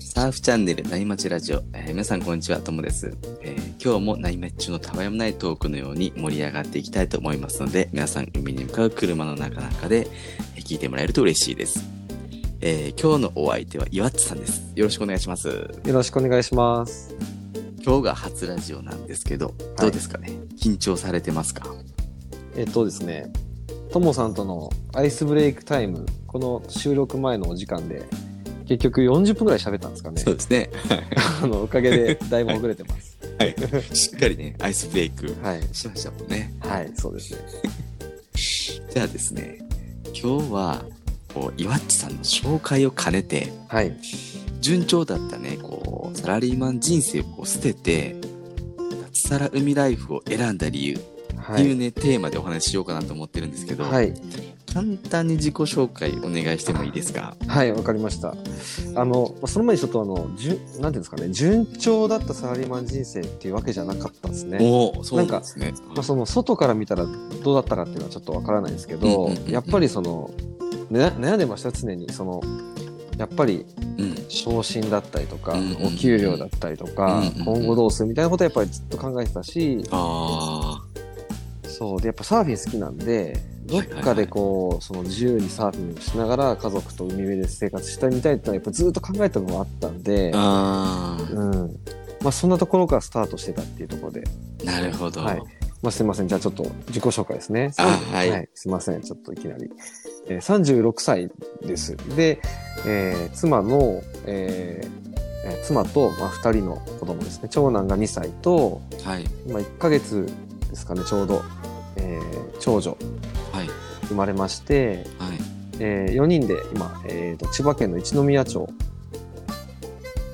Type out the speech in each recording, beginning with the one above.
サーフチャンネル内町ラジオ、えー皆さんこんにちはともです、えー今日も内町中のたわいもないトークのように盛り上がっていきたいと思いますので皆さん海に向かう車の中なんかでえー聞いてもらえると嬉しいです、えー今日のお相手は岩地さんです。よろしくお願いします。よろしくお願いします。今日が初ラジオなんですけどどうですかね、緊張されてますか？えっとですね、ともさんとのアイスブレイクタイム、この収録前のお時間で、結局40分ぐらい喋ったんですかねそ。うですね あのおかげでだいぶ遅れてます。はいしっかりねアイスブレイクはい。しましたもんねはい、そうですね。じゃあですね今日はこう岩地さんの紹介を兼ねてはい。順調だったねこうサラリーマン人生を捨てて脱サラ海ライフを選んだ理由っていうはい。ね、テーマでお話ししようかなと思ってるんですけど、はい。簡単に自己紹介お願いしてもいいですか？はい、わかりました。あの、まあその前にちょっとあの、じゅんなんていうんですかね、順調だったサラリーマン人生っていうわけじゃなかったですね。おおそうなんですねまあ、その外から見たらどうだったかっていうのはちょっとわからないんですけど、やっぱりその、ね、悩んでました常にそのやっぱりうん昇進だったりとか、うんお給料だったりとか、うん今後どうするみたいなことはやっぱりずっと考えてたし、あそうでやっぱサーフィン好きなんでどっかでこう、その自由にサーフィンをしながら家族と海辺で生活したみたいってのはやっぱずっと考えたのもあったんでうんまあ、そんなところからスタートしてたっていうところでなるほど、はいまあ、すみません。じゃあちょっと自己紹介ですね。あはいすみません。ちょっといきなり。えー、36歳です。で、えー妻の、えーえー妻と、まあ、2人の子供ですね。長男が2歳と、はい今1ヶ月ですかね、ちょうど、えー長女。はい。生まれまして、はい。え4人で今、えーと、千葉県の一宮町、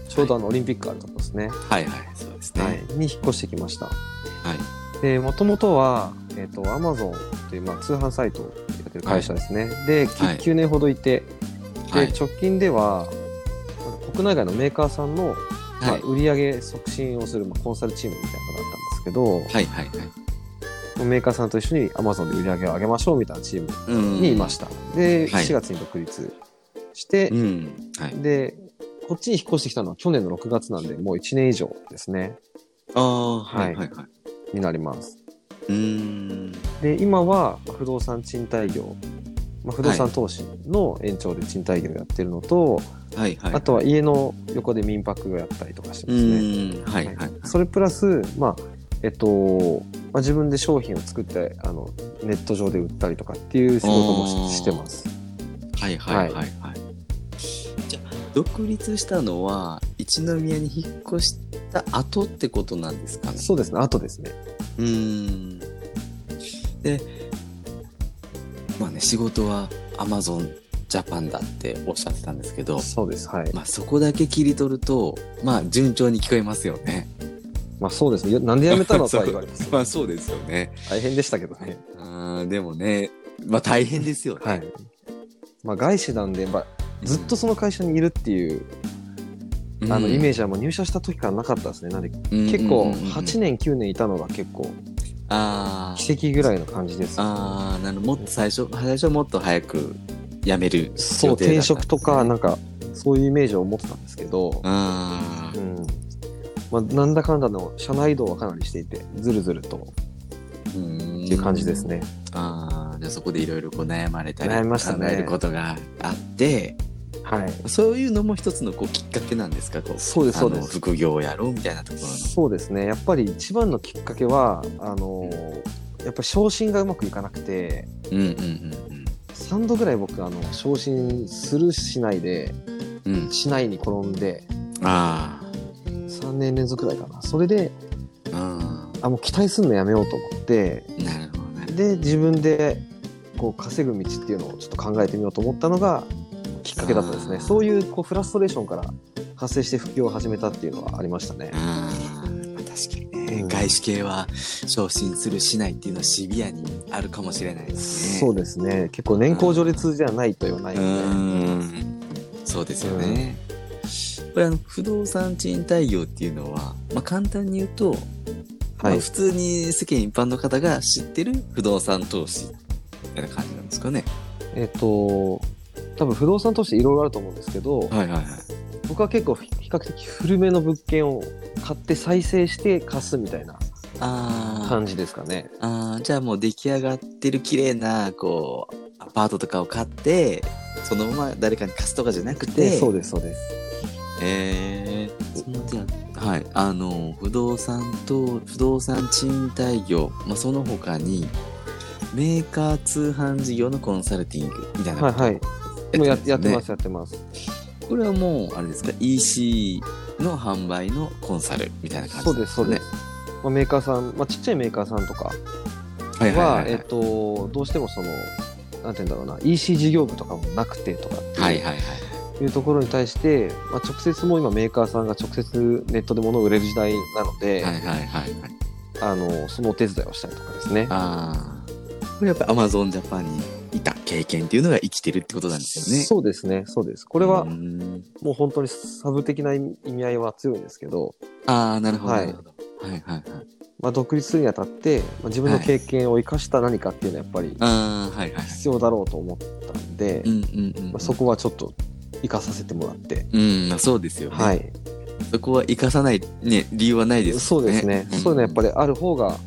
ちょうどあのオリンピックあるところですね。はいはいそうですね。はい。に引っ越してきました。はい。で、もともとは、えっ、と、アマゾンという、まあ、通販サイトをやってる会社ですね。はい。9年ほどいて、で、はい。直近では、国内外のメーカーさんの、まあ、はい売上促進をする、まあ、コンサルチームみたいなのがあったんですけど、はいはいはいメーカーさんと一緒にアマゾンで売り上げを上げましょうみたいなチームうん。にいました。で、はい。4月に独立して、うん。はい。で、こっちに引っ越してきたのは去年の6月なんで、もう1年以上ですね、ああはいはいはい。になります。うーん。で今は不動産賃貸業、まあ、不動産投資の延長で賃貸業やってるのと、はいはいあとは家の横で民泊をやったりとかしてうますね。はい。はい。それプラス、まあえっとまあ、自分で商品を作ってあのネット上で売ったりとかっていう仕事もししてます。はいはいはいはい。じゃあ独立したのは一宮に引っ越した後ってことなんですかね？そうですね、あとですね。うーん。で、まあね仕事はアマゾンジャパンだっておっしゃってたんですけど、そうです。はい。まあそこだけ切り取るとまあ順調に聞こえますよね。まあそうですね。なんで辞めたのとは言われます。まあ そうですよね。大変でしたけどね。あーでもね、まあ大変ですよね。はい。まあ外資なんで、まあ、ずっとその会社にいるっていう、あのイメージはもう入社した時からなかったですね。なんで結構8年9年いたのが結構あー奇跡ぐらいの感じです。あーなるもっと最初最初はもっと早く辞めるそう転職とかなんかそういうイメージを持ってたんですけど、あうんまあ、なんだかんだの社内移動はかなりしていてずるずると。っーていう感じですね。ああじゃあそこでいろいろこう悩まれたり悩みましたね。考えることがあってはい。そういうのも一つのこうきっかけなんですか？こうそうですそうです。副業をやろうみたいなところの。そうですね。やっぱり一番のきっかけはあのやっぱり昇進がうまくいかなくてうんうん3度ぐらい僕あの昇進するしないでうん。うんうんしないに転んであ3年連続ぐらいかな。それでああもう期待するのやめようと思ってうんなるほどね。で自分でこう稼ぐ道っていうのをちょっと考えてみようと思ったのがきっかけだったですね。そういうこうフラストレーションから発生して副業を始めたっていうのはありましたね。確かにね、うん。外資系は昇進するしないっていうのはシビアにあるかもしれないですね。そうですね。結構年功序列じゃないとはないので、うん。そうですよね。これあの不動産賃貸業っていうのは、まあ、簡単に言うと、まはいあ普通に世間一般の方が知ってる不動産投資みたいな感じなんですかね。えっ、と多分不動産としていろいろあると思うんですけど、はいはいはい。僕は結構比較的古めの物件を買って再生して貸すみたいなあ感じですかね。あーじゃあもう出来上がってる綺麗なこうアパートとかを買ってそのまま誰かに貸すとかじゃなくてでそうですそうです。へえそんな手やはい。あの不動産と不動産賃貸業、まあ、その他にメーカー通販事業のコンサルティングみたいなはいはい。もうややってねますやってます。これはもうあれですか？EC の販売のコンサルみたいな感じそうですそうねです。まあ、メーカーさん、まあ、ちっちゃいメーカーさんとかはえっと、どうしてもその、なんて言うんだろうな、EC 事業部とかもなくてとかっていう,、はいうところに対して、まあ、直接もう今メーカーさんが直接ネットで物を売れる時代なので、はいはいはいはいあの、そのお手伝いをしたりとかですね。ああ。これやっぱ Amazon Japan にいた経験っていうのが生きてるってことなんですよね。そうですね、そうです。これはもう本当にサブ的な意味合いは強いんですけど、ああ、なるほど。はいはいはいはい。まあ、独立するにあたって、まあ、自分の経験を生かした何かっていうのはやっぱり。必要だろうと思ったんで、うんうんうん。まあ、そこはちょっと生かさせてもらって、うん、まあそうですよね。はい。そこは生かさない、ね、理由はないですそうですね。そういうのはやっぱり。りある方が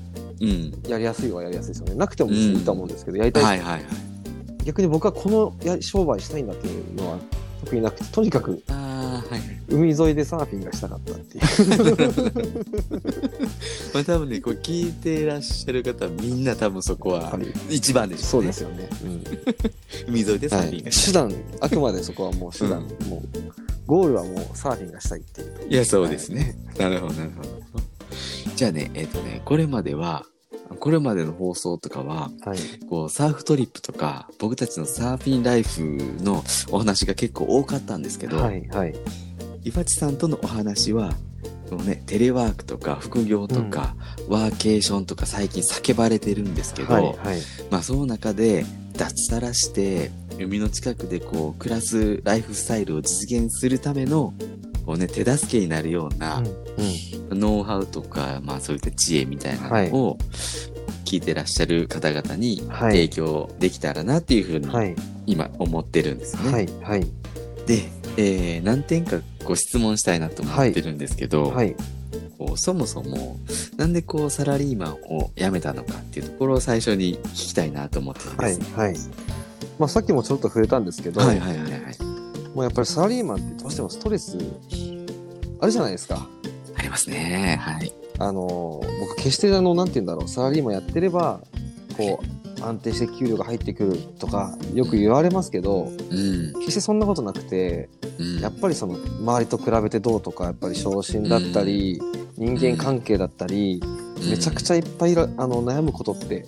うん。やりやすいはやりやすいですよね。なくても別にいいと思うんですけど、やりたい、はいはいはい。逆に僕はこのや商売したいんだっていうのは特になくて、とにかくああ、はい。海沿いでサーフィンがしたかったっていう。まあ多分ね、こう聞いていらっしゃる方はみんな多分そこは一番でしょねそうですよね。うん 海沿いでサはいーフィンがしたい。手段、あくまでそこはもう手段、もう、ゴールはもうサーフィンがしたいっていう。いや、そうですね。なるほど、なるほど。じゃあね、えっ、とね、これまでは、これまでの放送とかは、はい。こう、サーフトリップとか、僕たちのサーフィンライフのお話が結構多かったんですけど、はい、はい。岩地さんとのお話は、このね、テレワークとか副業とか、ワーケーションとか最近叫ばれてるんですけど、はい、はい。まあその中で脱サラして海の近くでこう暮らすライフスタイルを実現するためのこうね手助けになるようなうん、ノウハウとか、まあそういった知恵みたいなのを聞いてらっしゃる方々にはい提供できたらなっていうふうにはい、今思ってるんですよね。はい、はい。で、えー何点かご質問したいなと思ってるんですけど、はい。こうそもそもなんでこうサラリーマンを辞めたのかっていうところを最初に聞きたいなと思ってるんです。、はいはい。まあ、さっきもちょっと触れたんですけど、はいはいはいはい。もうやっぱりサラリーマンってどうしてもストレスあるじゃないですか。ありますね。はい。あの、僕決してあの、なんて言うんだろう、サラリーマンやってれば、こう、安定して給料が入ってくるとか、よく言われますけど、うん。決してそんなことなくて、うん、やっぱりその、周りと比べてどうとか、やっぱり昇進だったり、人間関係だったり、めちゃくちゃ。ゃいっぱいあの悩むことって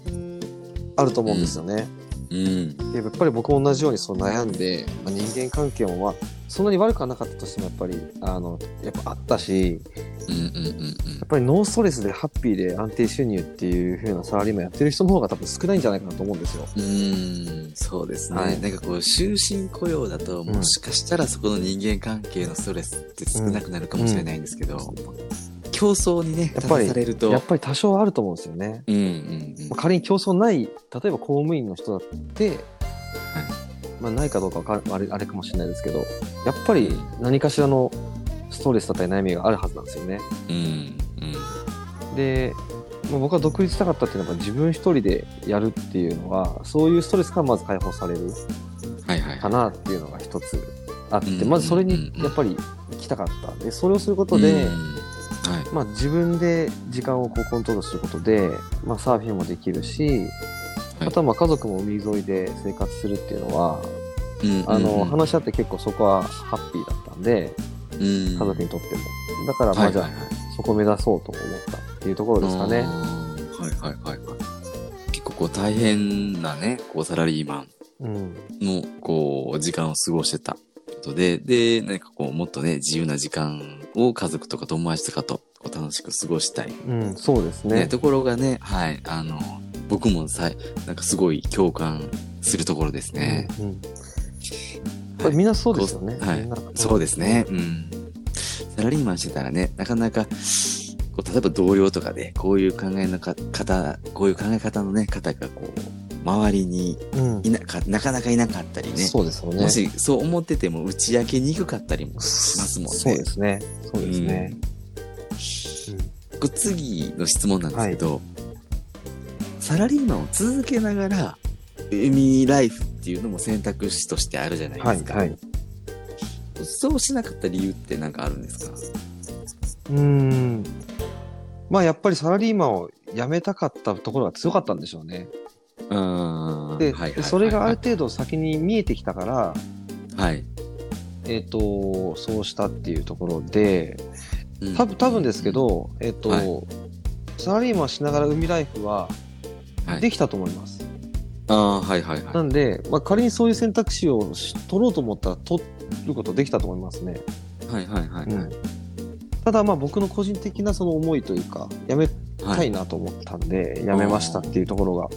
あると思うんですよね。うん。でやっぱり僕も同じようにそう悩んで、まあ、人間関係もまあそんなに悪くはなかったとしてもやっぱりあのやっぱあったしうんうんうんやっぱりノーストレスでハッピーで安定収入っていう風なサラリーマンやってる人の方が多分少ないんじゃないかなと思うんですよ。うん。うん。そうですね。はいなんかこう、終身雇用だと、もしかしたらそこの人間関係のストレスって少なくなるかもしれないんですけど、競争にね、立やっぱりたされると、やっぱり多少あると思うんですよね。うんうんうんまあ、仮に競争ない例えば公務員の人だって、まあ、ないかどうかわかあれあれかもしれないですけどやっぱり何かしらのストレスだったり悩みがあるはずなんですよね。うんうん。で、まあ、僕は独立したかったっていうのは自分一人でやるっていうのはそういうストレスからまず解放されるはいはい。かなっていうのが一つあって、うんまずそれにうんやっぱり行きたかったでそれをすることで、うんはい。まあ、自分で時間をこうコントロールすることで、まあ、サーフィンもできるし、はい。あとはまあ家族も海沿いで生活するっていうのは、うんあのうん。話し合って結構そこはハッピーだったんでうん。家族にとっても。だからまあじゃあ、そこを目指そうと思ったっていうところですかね。はいはいはいはい。結構こう大変なね、こうサラリーマンうん。のこう時間を過ごしてたことで、で、何かこうもっとね、自由な時間を家族とか友達とかとこう楽しく過ごしたい、うん、そうですねね。ところがね、はい、あの、僕もさい、なんかすごい共感するところですね。うんうんこれみんなそうですよね。はいそうですね。うん。サラリーマンしてたらね、なかなか、こう例えば同僚とかで、こういう考えのか方、こういう考え方のね、方がこう、周りにうんいなかなかなかいなかったりねそうですよね。もしそう思ってても打ち明けにくかったりもしますもんね。そうですね。そうですね。これ次の質問なんですけど、サラリーマンを続けながら海ライフっていうのも選択肢としてあるじゃないはい、ですか。はい。そうしなかった理由って何かあるんですか？うーん。まあやっぱりサラリーマンを辞めたかったところが強かったんでしょうね。うんで、はいはいそれがあるは程度先に見えてきたから、いはい。えっ、と、そうしたっていうところで、うん多分多分ですけ、ど、えっ、と、はいサラリーマンしながら海ライフははいできたと思います。ああ、はいはいは。ないんで、まあ、仮にそういう選択肢をし取ろうと思ったら取ることできたと思いますね。はいはいはい。うんただまあ僕の個人的なその思いというか、やめたいなと思ったんで、やめましたっていうところが。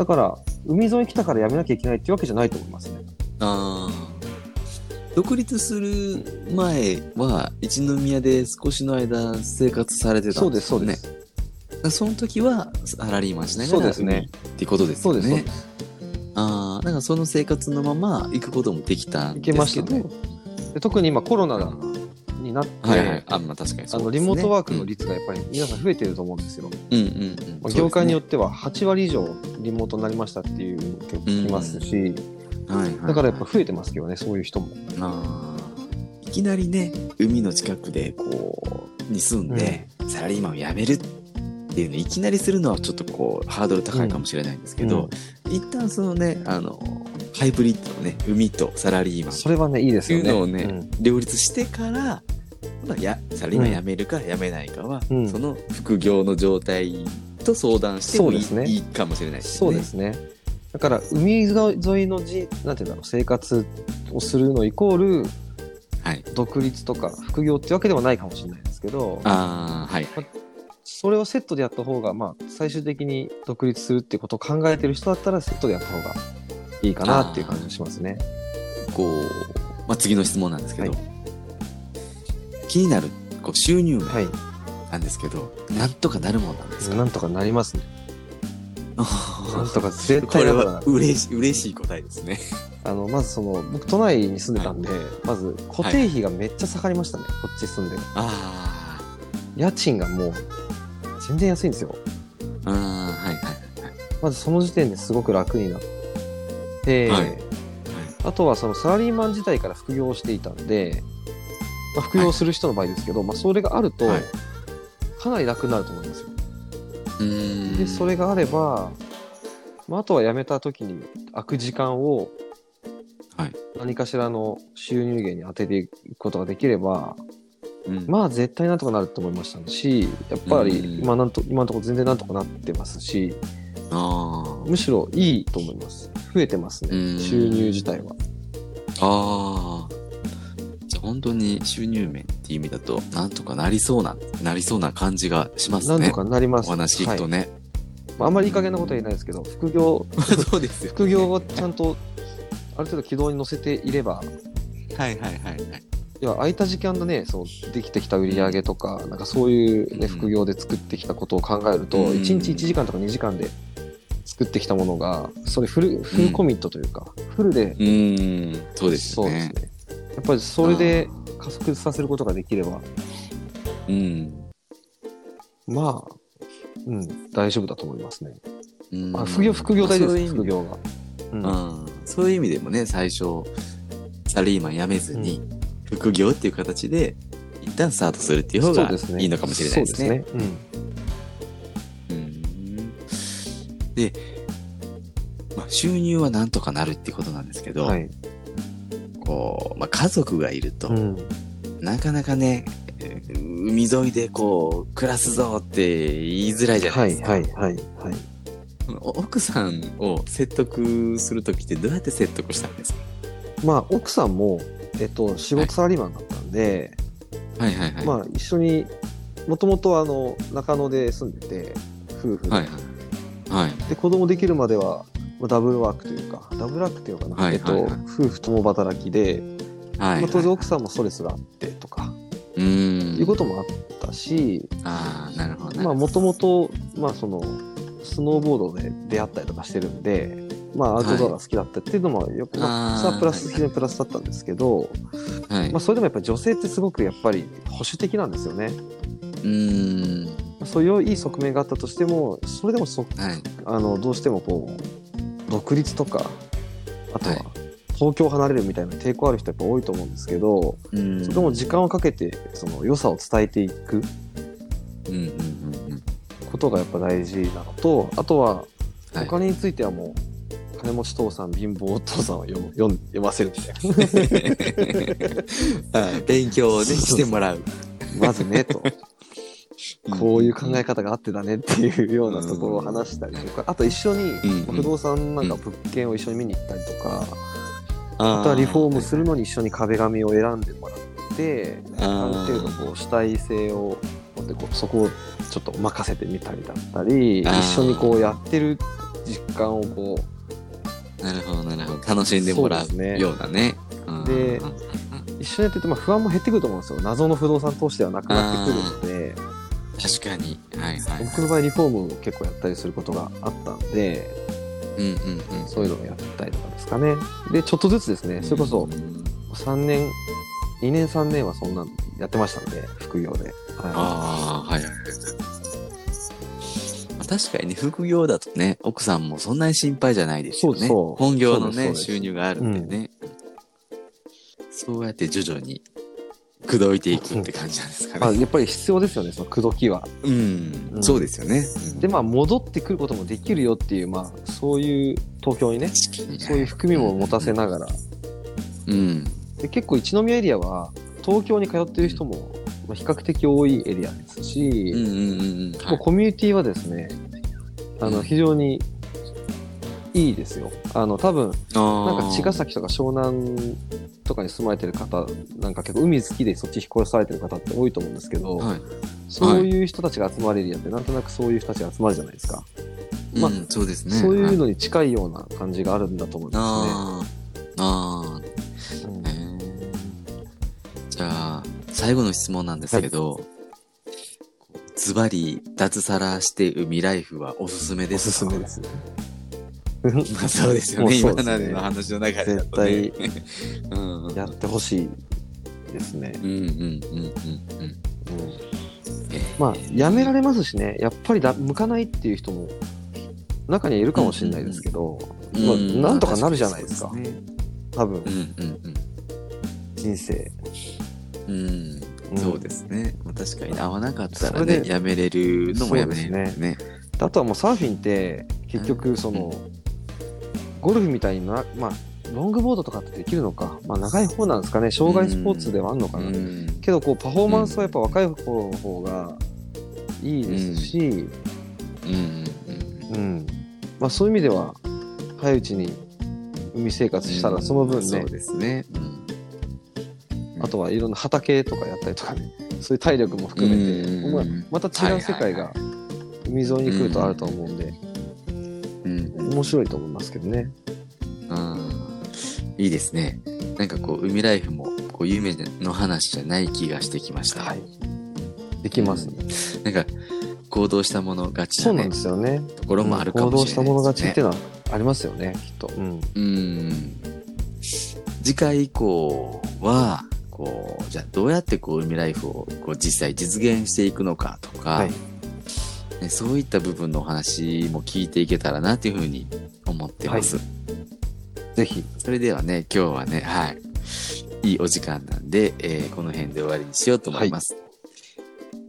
だから、海沿い来たからやめなきゃいけないっていうわけじゃないと思いますね。ああ。独立する前は一宮で少しの間生活されてたそうんです、ですよね。そうです。その時はサラリーマンしながらそうですね海ってことですよそうです、そうねで。す。ああ、だからその生活のまま行くこともできたんいですけど。けましたね。で特に今コロナあになって、ーはいはい。あ、まあ確かにね。のリモートワークの率がやっぱり皆さん増えてると思うんですよ。うんうんうんまあ、業界によっっては8割以上リモートになりましたっていうの結構聞きますし、て、はいはい、だからやっぱ増えてますけどね、そういう人も。いきなりね、海の近くでこう、に住んで、サラリーマンを辞めるっていうのいきなりするのはちょっとこう、ハードル高いかもしれないんですけど、一旦そのね、あの、ハイブリッドのね、海とサラリーマンそれはね、いいですよね。いうのをねうん両立してから、まあ、やサラリーマン辞めるか辞めないかは、うんその副業の状態と相談してもいい,、ねいいかもしれないですね。そうですね。だから、海沿いのじ、なんていうんだろう、生活をするのイコール、はい。独立とか副業っていうわけではないかもしれないですけど、ああ、はい。それをセットでやった方が、まあ、最終的に独立するっていうことを考えてる人だったら、セットでやった方がいいかなっていう感じがしますね。こう、まあ、次の質問なんですけど、は気になるこう収入はなんですけど、なんとかなるもんなんですか？なんとかなりますね。なんとか絶これ対な。るからは嬉し嬉しい答えですね。あの、まずその、僕都内に住んでたんで、まず固定費がめっちゃ下がりましたね、こっち住んで。あ家賃がもう、全然安いんですよ。あ、ああ、はいはい。まずその時点ですごく楽になって、はい。あとはそのサラリーマン自体から副業をしていたんで、まあ、副業する人の場合ですけど、まあ、それがあるとはい。かなり楽になると思いますよ。うーん。でそれがあれば、まあ、あとは辞めた時に空く時間をはい。何かしらの収入源に当てていくことができれば、うん、まあ絶対なんとかなると思いましたしやっぱうん。り今なんと今のところ全然なんとかなってますしあむしろいいと思います。増えてますうん。ね収入自体は。あ。本当に収入面っていう意味だと、なんとかなりそうな、なりそうな感じがしますね。なんとかなりますお話聞くとはいね。まあ、あんまりいい加減なことは言えないですけど副業 そうですよ、副業をちゃんとある程度軌道に乗せていればはいはいはいはい。いや空いた時間でねそうできてきた売り上げとかなんかそういう、ね、うん副業で作ってきたことを考えると、うん1日1時間とか2時間で作ってきたものがそれフルフルコミットというか、フルでうーん、そうですよね。そうですねやっぱりそれで加速させることができれば。うん。まあうん。大丈夫だと思いますね、うん。まあ、副業副業大事です。副業が、うん。うん、そういう意味でもね、最初、サラリーマン辞めずに、副業っていう形で、一旦スタートするっていう方がいいのかもしれないですね。そうですね、うん。で、まあ、収入はなんとかなるっていうことなんですけど、うん、はい、こう、まあ、家族がいると、うん、なかなかね、えー海沿いでこう、暮らすぞって言いづらいじゃないですか。はいはいはいはいお奥さんを説得するときってどうやって説得したんですか？まあ奥さんも、えっと、仕事サラリーマンだったんで、はいはいはい。まあ一緒にもともとあの中野で住んでて夫婦で,、はいはい。はい。で子供できるまではまあダブルワークというかダブルワークっていうのかな、えっと、夫婦共働きで、はい、まあ、当然奥さんもストレスがあってとか、うーん。いうこともあったしああ、なるほどね。まあもともとまあそのスノーボードで出会ったりとかしてるんでまあ、アウトドアが好きだったっていうのもよく、まあ、それはプラス的なプラスだったんですけど、はい。まあ、それでもやっぱり女性ってすごくやっぱり保守的なんですよね。うん。そういういい側面があったとしてもそれでもそはい。あのどうしてもこう独立とかあとははい。東京を離れるみたいな抵抗ある人やっぱ多いと思うんですけど、うん。そも時間をかけてその良さを伝えていく。ことがやっぱ大事なのとあとははい。お金についてはもう金持ち父さん貧乏父さんを読む読ん読ませるみたい はい。勉強をねしてもらう。なまずねと こういう考え方があってだねっていうようなところを話したりとか。あと一緒にうん不動産なんか物件を一緒に見に行ったりとか。ああとはリフォームするのに一緒に壁紙を選んでもらってある程度こう主体性を持ってこうそこをちょっと任せてみたりだったり一緒にこうやってる実感をこなるほどなるほど。楽しんでもらそうようなね。うんで一緒にやってて、まあ、不安も減ってくると思うんですよ。謎の不動産投資ではなくなってくるので確かに。はいはい。僕の場合リフォームを結構やったりすることがあったんでうんうんうん。そういうのをやったりとかですかねでちょっとずつですねそれこそうん3年2年3年はそんなんやってましたんで副業で、はいああはいはい確かにね副業だとね奥さんもそんなに心配じゃないですよね。そうそう本業のね収入があるんでね。そうやって徐々に口説いていくって感じなんですかまあ、ね。やっぱり必要ですよねその口説きは。うん、うんそうですよね。うんでまあ戻ってくることもできるよっていうまあそういう東京にねそういう含みも持たせながらうん。で結構一宮エリアは東京に通ってる人もまあ比較的多いエリアですうんし、うんうんうん。もうコミュニティはですねあうんの非常にいいですよ。あの多分ななんか茅ヶ崎とか湘南とかに住まれてる方なんか結構海好きでそっち引っ越されてる方って多いと思うんですけど、はい。そういう人たちが集まれるエリアってなんとなくそういう人たちが集まるじゃないですか。まあうん、そうですね。そういうはいのに近いような感じがあるんだと思いまああ。ああ。すね。うんへーじゃあ、最後の質問なんですけど、ズバリ脱サラして海ライフはおすすめでおすすめですね。まあ そうですよね。もうそ今まうでの話の中でだ絶。対 うん。うんやってほしいですね。うんうんうんうんうん。まあ、やめられますしね、やっぱりだ向かないっていう人も中にはいるかもしれないですけど、まあうんなんとかなるじゃないですか多分うんうん人生。うん。うん。うんそうですね。まあ確かに合わなかったらね、やめれるのもやめれるんですね。あとはもうサーフィンって結局その、ゴルフみたいな、まあ、ロングボードとかってできるのか、まあ、長い方なんですかね。障害スポーツではあるのかな、うん。けどこうパフォーマンスはやっぱ若い頃の方がいいですし、うん。うんうんまあ、そういう意味では早いうちに海生活したらその分ね。そう、ですね。うん。あとはいろんな畑とかやったりとかね。そういう体力も含めて、うん。まあまた違う世界が海沿いに来るとあると思うんで、うん面白いと思いますけどね。うんいいですね。なんかこう、海ライフも、こう、夢の話じゃない気がしてきました。はい。できますね。なんか、行動したもの勝ちなねそうなんで、すよね。ところもあるかもしれないです、ね。行動したもの勝ちっていうのはありますよね、きっと。うん。うん。次回以降は、こう、じゃあどうやってこう、海ライフをこう実際実現していくのかとか、はい。ねそういった部分のお話も聞いていけたらなというふうに思ってます。ぜひ。それではね、今日はね、はい。いいお時間なんで、えーこの辺で終わりにしようと思います。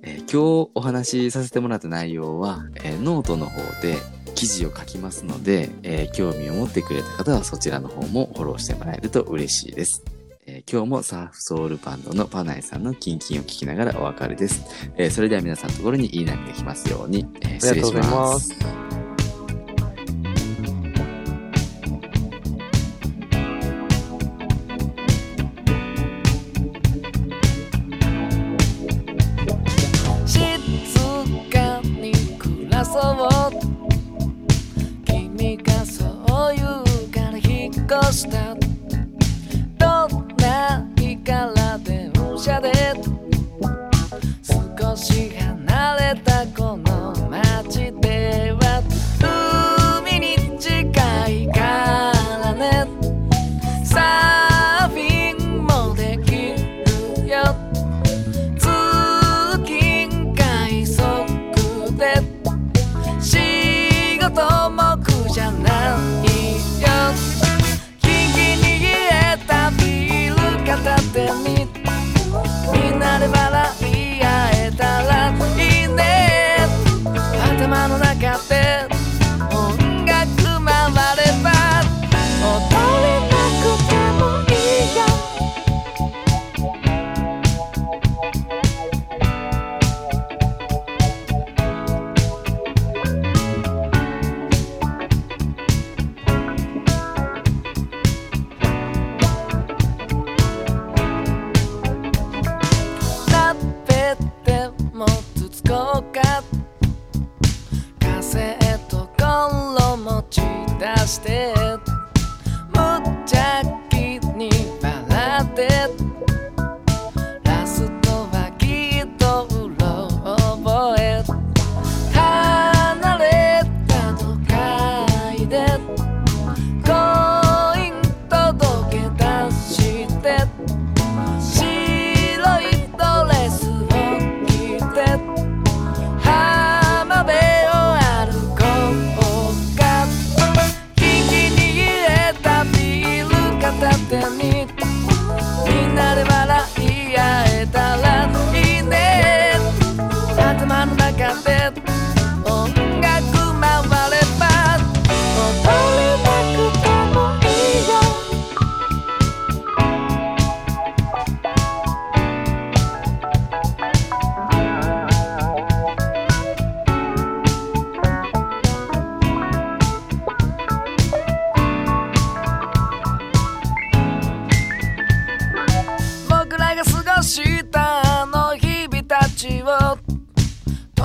えー今日お話しさせてもらった内容は、えーノートの方で記事を書きますので、えー興味を持ってくれた方はそちらの方もフォローしてもらえると嬉しいです。えー今日もサーフソウルバンドのパナエさんのキンキンを聞きながらお別れです。えーそれでは皆さんのところにいい波が来ますように、えー失礼しありがとうございま。す。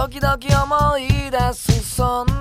時々思い出すそんな